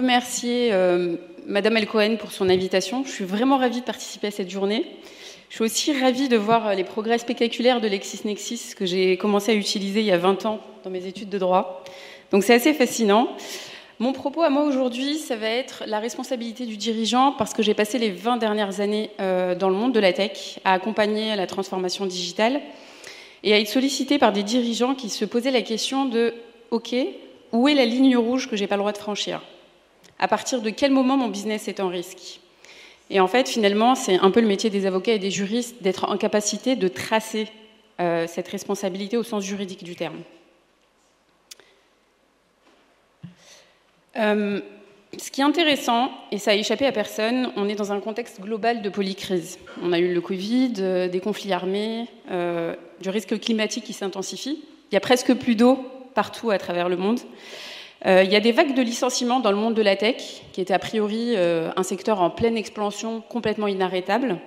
remercier euh, Madame El Cohen pour son invitation. Je suis vraiment ravie de participer à cette journée. Je suis aussi ravie de voir euh, les progrès spectaculaires de LexisNexis que j'ai commencé à utiliser il y a 20 ans dans mes études de droit. Donc c'est assez fascinant. Mon propos à moi aujourd'hui, ça va être la responsabilité du dirigeant parce que j'ai passé les 20 dernières années euh, dans le monde de la tech à accompagner la transformation digitale et à être sollicité par des dirigeants qui se posaient la question de OK, où est la ligne rouge que j'ai pas le droit de franchir? À partir de quel moment mon business est en risque Et en fait, finalement, c'est un peu le métier des avocats et des juristes d'être en capacité de tracer euh, cette responsabilité au sens juridique du terme. Euh, ce qui est intéressant, et ça a échappé à personne, on est dans un contexte global de polycrise. On a eu le Covid, euh, des conflits armés, du risque climatique qui s'intensifie. Il y a presque plus d'eau partout à travers le monde. Euh, il y a des vagues de licenciements dans le monde de la tech, qui était a priori euh, un secteur en pleine expansion, complètement inarrêtable.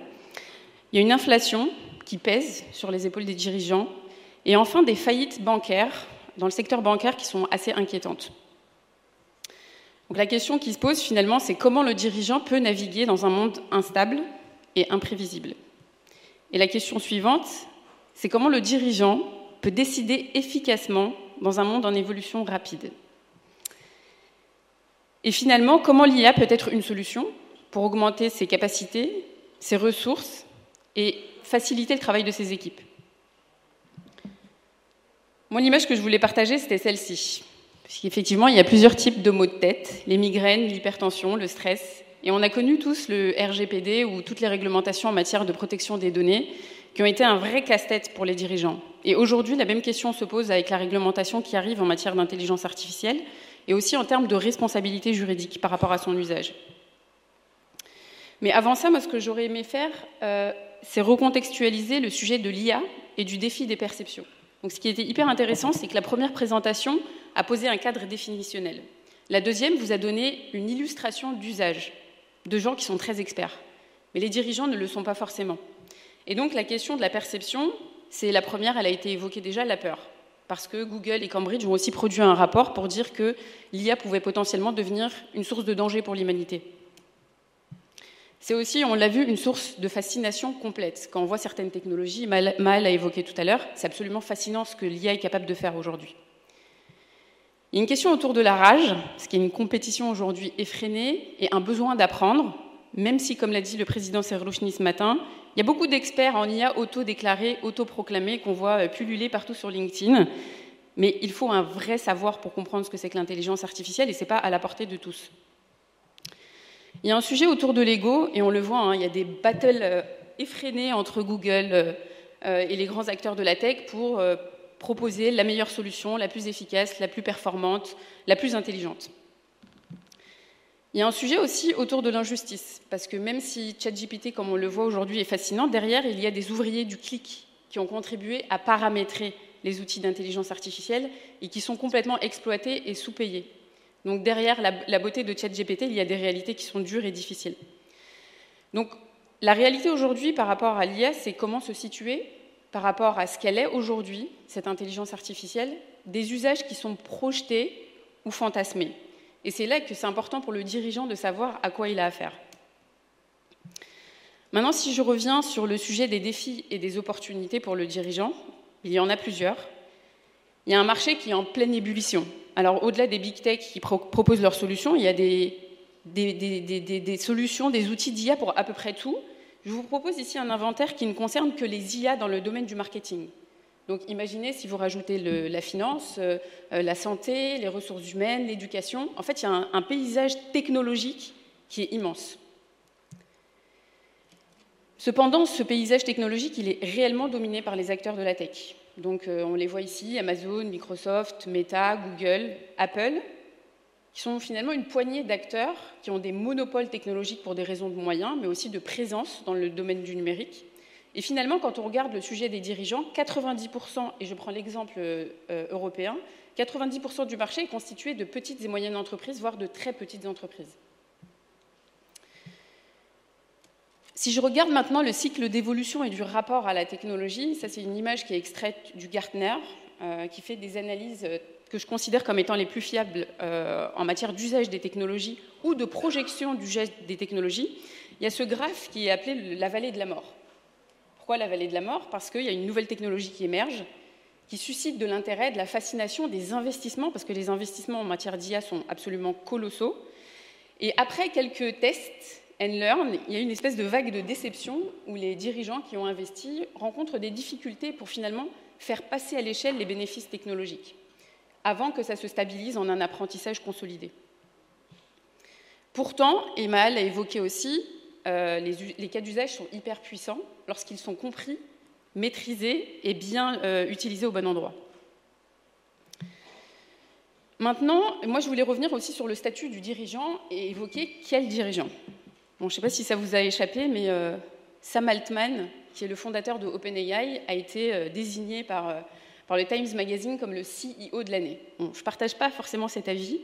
Il y a une inflation qui pèse sur les épaules des dirigeants. Et enfin, des faillites bancaires dans le secteur bancaire qui sont assez inquiétantes. Donc la question qui se pose finalement, c'est comment le dirigeant peut naviguer dans un monde instable et imprévisible. Et la question suivante, c'est comment le dirigeant peut décider efficacement dans un monde en évolution rapide. Et finalement, comment l'IA peut être une solution pour augmenter ses capacités, ses ressources et faciliter le travail de ses équipes? Mon image que je voulais partager, c'était celle-ci. Parce qu'effectivement, il y a plusieurs types de maux de tête, les migraines, l'hypertension, le stress. Et on a connu tous le RGPD ou toutes les réglementations en matière de protection des données qui ont été un vrai casse-tête pour les dirigeants. Et aujourd'hui, la même question se pose avec la réglementation qui arrive en matière d'intelligence artificielle et aussi en termes de responsabilité juridique par rapport à son usage. Mais avant ça, moi, ce que j'aurais aimé faire, euh, c'est recontextualiser le sujet de l'IA et du défi des perceptions. Donc, ce qui était hyper intéressant, c'est que la première présentation a posé un cadre définitionnel. La deuxième vous a donné une illustration d'usage de gens qui sont très experts. Mais les dirigeants ne le sont pas forcément. Et donc la question de la perception, c'est la première, elle a été évoquée déjà, la peur. Parce que Google et Cambridge ont aussi produit un rapport pour dire que l'IA pouvait potentiellement devenir une source de danger pour l'humanité. C'est aussi, on l'a vu, une source de fascination complète. Quand on voit certaines technologies, Mal a évoqué tout à l'heure, c'est absolument fascinant ce que l'IA est capable de faire aujourd'hui. Il y a une question autour de la rage, ce qui est une compétition aujourd'hui effrénée et un besoin d'apprendre, même si, comme l'a dit le président Serlouchny ce matin, il y a beaucoup d'experts en IA auto-déclarés, auto-proclamés qu'on voit euh, pulluler partout sur LinkedIn. Mais il faut un vrai savoir pour comprendre ce que c'est que l'intelligence artificielle et ce n'est pas à la portée de tous. Il y a un sujet autour de l'ego et on le voit, hein, il y a des battles euh, effrénés entre Google euh, et les grands acteurs de la tech pour proposer la meilleure solution, la plus efficace, la plus performante, la plus intelligente. Il y a un sujet aussi autour de l'injustice, parce que même si ChatGPT, comme on le voit aujourd'hui, est fascinant, derrière, il y a des ouvriers du clic qui ont contribué à paramétrer les outils d'intelligence artificielle et qui sont complètement exploités et sous-payés. Donc derrière la, beauté de ChatGPT, il y a des réalités qui sont dures et difficiles. Donc la réalité aujourd'hui par rapport à l'IA, c'est comment se situer par rapport à ce qu'elle est aujourd'hui, cette intelligence artificielle, des usages qui sont projetés ou fantasmés. Et c'est là que c'est important pour le dirigeant de savoir à quoi il a affaire. Maintenant, si je reviens sur le sujet des défis et des opportunités pour le dirigeant, il y en a plusieurs. Il y a un marché qui est en pleine ébullition. Alors, au-delà des big tech qui proposent leurs solutions, il y a des, solutions, des outils d'IA pour à peu près tout. Je vous propose ici un inventaire qui ne concerne que les IA dans le domaine du marketing. Donc imaginez si vous rajoutez la finance, euh, euh, la santé, les ressources humaines, l'éducation. En fait, il y a un, paysage technologique qui est immense. Cependant, ce paysage technologique, il est réellement dominé par les acteurs de la tech. Donc euh, on les voit ici, Amazon, Microsoft, Meta, Google, Apple, qui sont finalement une poignée d'acteurs qui ont des monopoles technologiques pour des raisons de moyens, mais aussi de présence dans le domaine du numérique et finalement, quand on regarde le sujet des dirigeants, 90%, et je prends l'exemple euh, européen, 90% du marché est constitué de petites et moyennes entreprises, voire de très petites entreprises. Si je regarde maintenant le cycle d'évolution et du rapport à la technologie, ça c'est une image qui est extraite du Gartner, euh, qui fait des analyses que je considère comme étant les plus fiables euh, en matière d'usage des technologies ou de projection du geste des technologies, il y a ce graphe qui est appelé la vallée de la mort. Pourquoi la vallée de la mort? Parce qu'il y a une nouvelle technologie qui émerge, qui suscite de l'intérêt, de la fascination, des investissements, parce que les investissements en matière d'IA sont absolument colossaux. Et après quelques tests and learn, il y a une espèce de vague de déception où les dirigeants qui ont investi rencontrent des difficultés pour finalement faire passer à l'échelle les bénéfices technologiques, avant que ça se stabilise en un apprentissage consolidé. Pourtant, Emal a évoqué aussi, euh, les, cas d'usage sont hyper puissants lorsqu'ils sont compris, maîtrisés et bien euh, utilisés au bon endroit. Maintenant, moi je voulais revenir aussi sur le statut du dirigeant et évoquer quel dirigeant. Bon, je ne sais pas si ça vous a échappé, mais euh, Sam Altman, qui est le fondateur de OpenAI, a été désigné par, le Times Magazine comme le CEO de l'année. je ne partage pas forcément cet avis,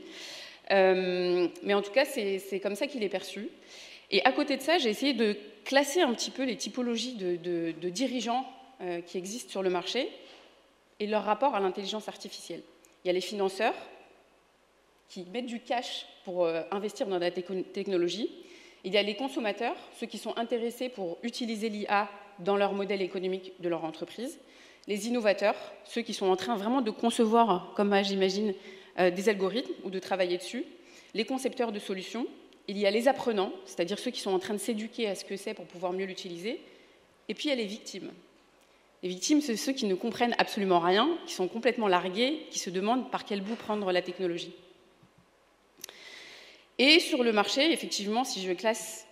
mais en tout cas, c'est comme ça qu'il est perçu. Et à côté de ça, j'ai essayé de classer un petit peu les typologies de, dirigeants qui existent sur le marché et leur rapport à l'intelligence artificielle. Il y a les financeurs qui mettent du cash pour investir dans la technologie. Il y a les consommateurs, ceux qui sont intéressés pour utiliser l'IA dans leur modèle économique de leur entreprise, les innovateurs, ceux qui sont en train vraiment de concevoir, comme j'imagine, euh, des algorithmes ou de travailler dessus, les concepteurs de solutions, il y a les apprenants, c'est-à-dire ceux qui sont en train de s'éduquer à ce que c'est pour pouvoir mieux l'utiliser, et puis il y a les victimes. Les victimes, c'est ceux qui ne comprennent absolument rien, qui sont complètement largués, qui se demandent par quel bout prendre la technologie. Et sur le marché, effectivement, si je classe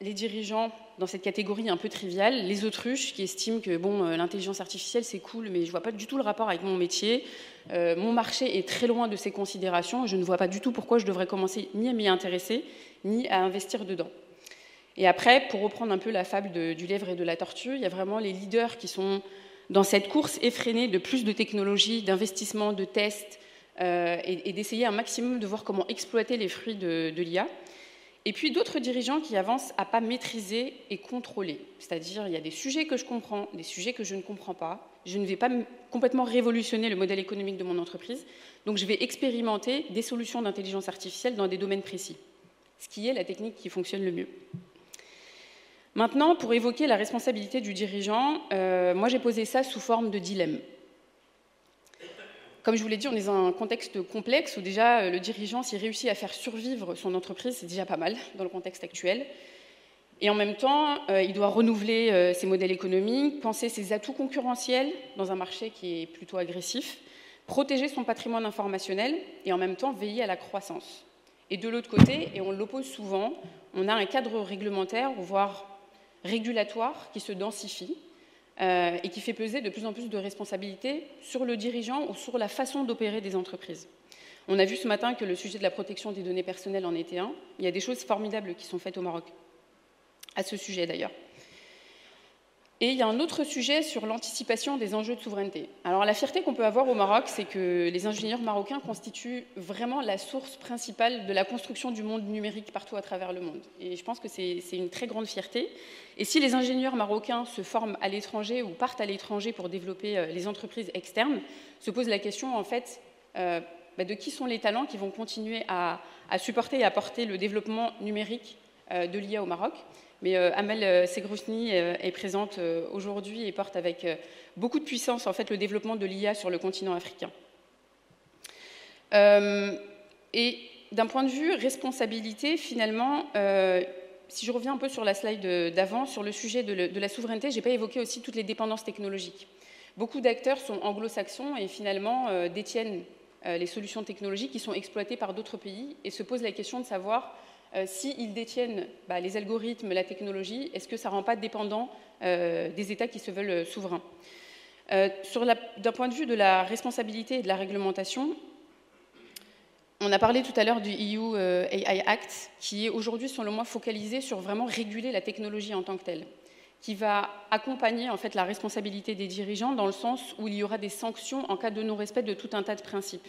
les dirigeants dans cette catégorie un peu triviale, les autruches qui estiment que bon, euh, l'intelligence artificielle c'est cool, mais je ne vois pas du tout le rapport avec mon métier. Euh, mon marché est très loin de ces considérations. Je ne vois pas du tout pourquoi je devrais commencer ni à m'y intéresser, ni à investir dedans. Et après, pour reprendre un peu la fable du lièvre et de la tortue, il y a vraiment les leaders qui sont dans cette course effrénée de plus de technologies, d'investissements, de tests, euh, et, d'essayer un maximum de voir comment exploiter les fruits de l'IA. Et puis d'autres dirigeants qui avancent à pas maîtriser et contrôler. C'est-à-dire, il y a des sujets que je comprends, des sujets que je ne comprends pas. Je ne vais pas complètement révolutionner le modèle économique de mon entreprise. Donc, je vais expérimenter des solutions d'intelligence artificielle dans des domaines précis. Ce qui est la technique qui fonctionne le mieux. Maintenant, pour évoquer la responsabilité du dirigeant, euh, moi j'ai posé ça sous forme de dilemme. Comme je vous l'ai dit, on est dans un contexte complexe où déjà euh, le dirigeant, s'il réussit à faire survivre son entreprise, c'est déjà pas mal dans le contexte actuel. Et en même temps, euh, il doit renouveler euh, ses modèles économiques, penser ses atouts concurrentiels dans un marché qui est plutôt agressif, protéger son patrimoine informationnel et en même temps veiller à la croissance. Et de l'autre côté, et on l'oppose souvent, on a un cadre réglementaire, voire régulatoire, qui se densifie, euh, et qui fait peser de plus en plus de responsabilités sur le dirigeant ou sur la façon d'opérer des entreprises. On a vu ce matin que le sujet de la protection des données personnelles en était un. Il y a des choses formidables qui sont faites au Maroc, à ce sujet d'ailleurs. Et il y a un autre sujet sur l'anticipation des enjeux de souveraineté. Alors la fierté qu'on peut avoir au Maroc, c'est que les ingénieurs marocains constituent vraiment la source principale de la construction du monde numérique partout à travers le monde. Et je pense que c'est une très grande fierté. Et si les ingénieurs marocains se forment à l'étranger ou partent à l'étranger pour développer euh, les entreprises externes, se pose la question en fait euh, bah, de qui sont les talents qui vont continuer à, supporter et à porter le développement numérique euh, de l'IA au Maroc. Mais euh, Amel euh, Segrousni euh, est présente aujourd'hui et porte avec beaucoup de puissance le développement de l'IA sur le continent africain. et d'un point de vue responsabilité, finalement, si je reviens un peu sur la slide d'avant, sur le sujet de, la souveraineté, je n'ai pas évoqué aussi toutes les dépendances technologiques. Beaucoup d'acteurs sont anglo-saxons et finalement détiennent les solutions technologiques qui sont exploitées par d'autres pays et se posent la question de savoir euh, s'ils détiennent bah, les algorithmes, la technologie, est-ce que ça ne rend pas dépendant euh, des États qui se veulent euh, souverains? D'un point de vue de la responsabilité et de la réglementation, on a parlé tout à l'heure du EU AI Act, qui est aujourd'hui, selon moi, focalisé sur vraiment réguler la technologie en tant que telle, qui va accompagner en fait la responsabilité des dirigeants dans le sens où il y aura des sanctions en cas de non-respect de tout un tas de principes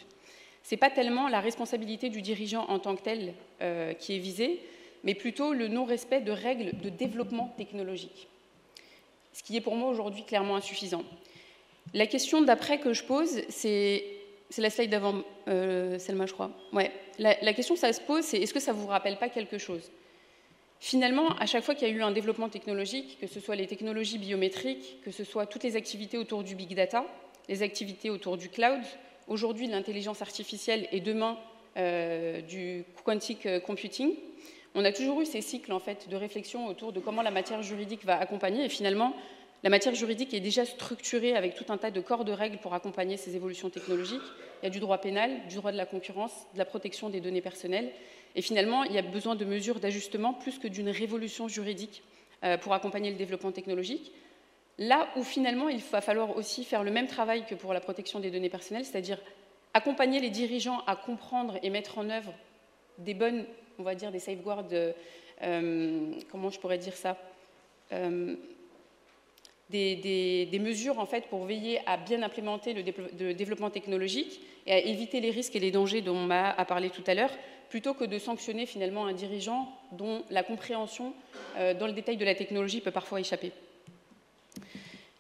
ce n'est pas tellement la responsabilité du dirigeant en tant que tel euh, qui est visée, mais plutôt le non-respect de règles de développement technologique, ce qui est pour moi aujourd'hui clairement insuffisant. La question d'après que je pose, c'est c'est la slide d'avant, euh, Selma, je crois. Ouais. La, la question que ça se pose, c'est est-ce que ça ne vous rappelle pas quelque chose? Finalement, à chaque fois qu'il y a eu un développement technologique, que ce soit les technologies biométriques, que ce soit toutes les activités autour du big data, les activités autour du cloud, aujourd'hui l'intelligence artificielle et demain euh, du quantic computing, on a toujours eu ces cycles en fait de réflexion autour de comment la matière juridique va accompagner et finalement la matière juridique est déjà structurée avec tout un tas de corps de règles pour accompagner ces évolutions technologiques. Il y a du droit pénal, du droit de la concurrence, de la protection des données personnelles. Et finalement, il y a besoin de mesures d'ajustement plus que d'une révolution juridique euh, pour accompagner le développement technologique. Là où finalement, il va falloir aussi faire le même travail que pour la protection des données personnelles, c'est-à-dire accompagner les dirigeants à comprendre et mettre en œuvre des bonnes, on va dire, des safeguards, euh, comment je pourrais dire ça euh, des, mesures en fait pour veiller à bien implémenter le, développement technologique et à éviter les risques et les dangers dont on m'a parlé tout à l'heure, plutôt que de sanctionner finalement un dirigeant dont la compréhension euh, dans le détail de la technologie peut parfois échapper.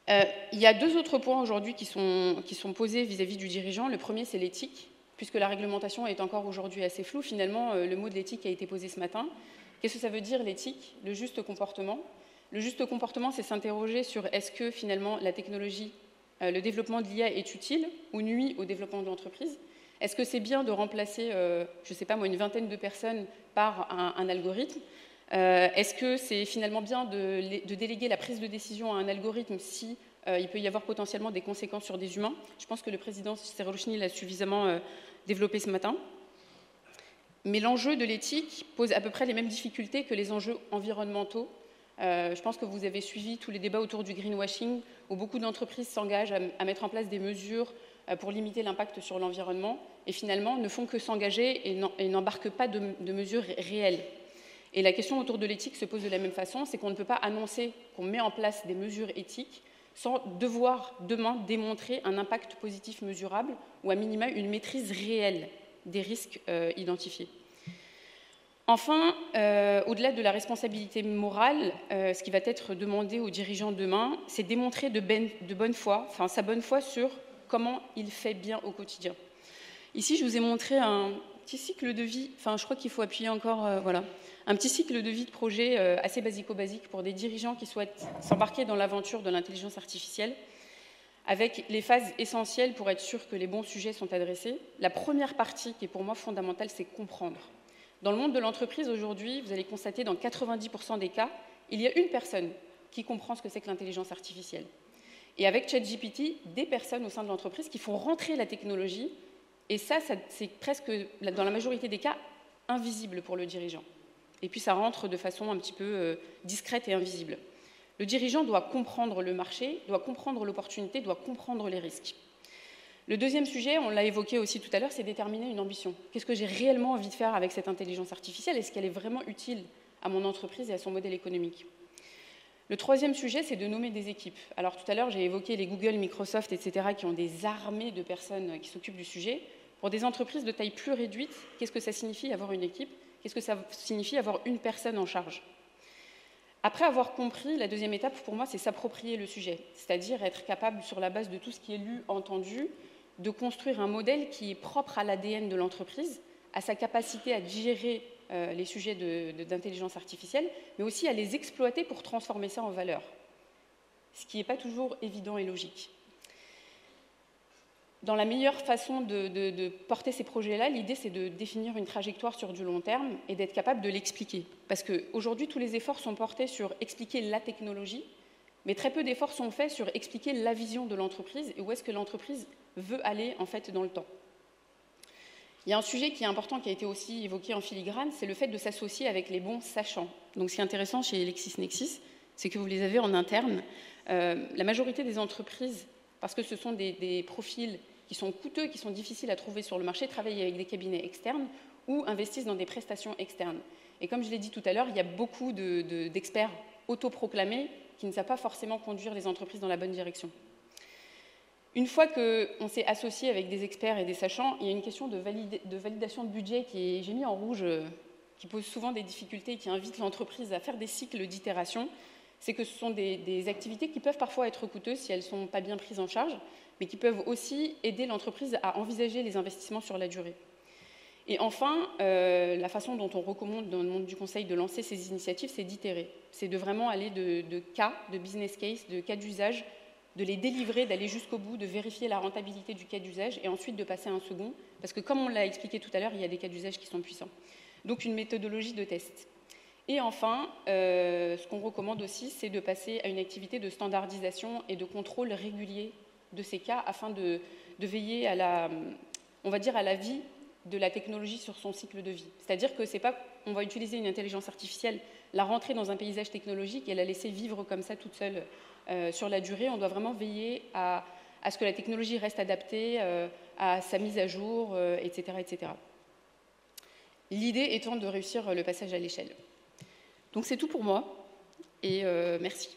Euh, il y a deux autres points aujourd'hui qui sont, posés vis-à-vis du dirigeant. Le premier, c'est l'éthique, puisque la réglementation est encore aujourd'hui assez floue. Finalement, euh, le mot de l'éthique a été posé ce matin. Qu'est-ce que ça veut dire l'éthique Le juste comportement? Le juste comportement, c'est s'interroger sur est-ce que finalement la technologie, euh, le développement de l'IA est utile ou nuit au développement de l'entreprise? Est-ce que c'est bien de remplacer, je ne sais pas moi, une vingtaine de personnes par un, algorithme? Euh, Est-ce que c'est finalement bien de, déléguer la prise de décision à un algorithme si il peut y avoir potentiellement des conséquences sur des humains? Je pense que le président Serochny l'a suffisamment développé ce matin. Mais l'enjeu de l'éthique pose à peu près les mêmes difficultés que les enjeux environnementaux euh, je pense que vous avez suivi tous les débats autour du greenwashing, où beaucoup d'entreprises s'engagent à, mettre en place des mesures euh, pour limiter l'impact sur l'environnement, et finalement ne font que s'engager et n'embarquent pas de, mesures réelles. Et la question autour de l'éthique se pose de la même façon, c'est qu'on ne peut pas annoncer qu'on met en place des mesures éthiques sans devoir demain démontrer un impact positif mesurable ou à minima une maîtrise réelle des risques euh, identifiés. Enfin, euh, au-delà de la responsabilité morale, euh, ce qui va être demandé aux dirigeants demain, c'est démontrer de, ben, de, bonne foi, enfin sa bonne foi sur comment il fait bien au quotidien. Ici, je vous ai montré un petit cycle de vie, enfin je crois qu'il faut appuyer encore, euh, voilà, un petit cycle de vie de projet assez basico-basique pour des dirigeants qui souhaitent s'embarquer dans l'aventure de l'intelligence artificielle, avec les phases essentielles pour être sûr que les bons sujets sont adressés. La première partie, qui est pour moi fondamentale, c'est comprendre. Dans le monde de l'entreprise aujourd'hui, vous allez constater dans 90% des cas, il y a une personne qui comprend ce que c'est que l'intelligence artificielle. Et avec ChatGPT, des personnes au sein de l'entreprise qui font rentrer la technologie, et ça, c'est presque, dans la majorité des cas, invisible pour le dirigeant. Et puis ça rentre de façon un petit peu euh, discrète et invisible. Le dirigeant doit comprendre le marché, doit comprendre l'opportunité, doit comprendre les risques. Le deuxième sujet, on l'a évoqué aussi tout à l'heure, c'est déterminer une ambition. Qu'est-ce que j'ai réellement envie de faire avec cette intelligence artificielle? Est-ce qu'elle est vraiment utile à mon entreprise et à son modèle économique? Le troisième sujet, c'est de nommer des équipes. Alors tout à l'heure, j'ai évoqué les Google, Microsoft, etc., qui ont des armées de personnes qui s'occupent du sujet. Pour des entreprises de taille plus réduite, qu'est-ce que ça signifie avoir une équipe? Qu'est-ce que ça signifie avoir une personne en charge? Après avoir compris, la deuxième étape pour moi, c'est s'approprier le sujet, c'est-à-dire être capable, sur la base de tout ce qui est lu, entendu, de construire un modèle qui est propre à l'ADN de l'entreprise, à sa capacité à digérer euh, les sujets d'intelligence artificielle, mais aussi à les exploiter pour transformer ça en valeur, ce qui n'est pas toujours évident et logique. Dans la meilleure façon de, porter ces projets-là, l'idée c'est de définir une trajectoire sur du long terme et d'être capable de l'expliquer. Parce qu'aujourd'hui, tous les efforts sont portés sur expliquer la technologie, mais très peu d'efforts sont faits sur expliquer la vision de l'entreprise et où est-ce que l'entreprise veut aller en fait dans le temps. Il y a un sujet qui est important, qui a été aussi évoqué en filigrane, c'est le fait de s'associer avec les bons sachants. Donc ce qui est intéressant chez LexisNexis, c'est que vous les avez en interne. Euh, la majorité des entreprises, parce que ce sont des, profils qui sont coûteux, qui sont difficiles à trouver sur le marché, travaillent avec des cabinets externes ou investissent dans des prestations externes. Et comme je l'ai dit tout à l'heure, il y a beaucoup d'experts autoproclamés qui ne savent pas forcément conduire les entreprises dans la bonne direction. Une fois qu'on s'est associé avec des experts et des sachants, il y a une question de, validation de budget qui est, j'ai mis en rouge, euh, qui pose souvent des difficultés et qui invite l'entreprise à faire des cycles d'itération. c'est que ce sont des, activités qui peuvent parfois être coûteuses si elles ne sont pas bien prises en charge, mais qui peuvent aussi aider l'entreprise à envisager les investissements sur la durée. Et enfin, euh, la façon dont on recommande dans le monde du conseil de lancer ces initiatives, c'est d'itérer. C'est de vraiment aller de, cas, de business case, de cas d'usage, de les délivrer, d'aller jusqu'au bout, de vérifier la rentabilité du cas d'usage et ensuite de passer à un second. Parce que comme on l'a expliqué tout à l'heure, il y a des cas d'usage qui sont puissants. Donc une méthodologie de test. Et enfin, euh, ce qu'on recommande aussi, c'est de passer à une activité de standardisation et de contrôle régulier de ces cas afin de, veiller à la, on va dire, à la vie de la technologie sur son cycle de vie. C'est-à-dire que c'est pas, on va utiliser une intelligence artificielle, la rentrer dans un paysage technologique et la laisser vivre comme ça toute seule euh, sur la durée. On doit vraiment veiller à, ce que la technologie reste adaptée euh, à sa mise à jour, etc., etc. L'idée étant de réussir le passage à l'échelle. Donc c'est tout pour moi et euh, merci.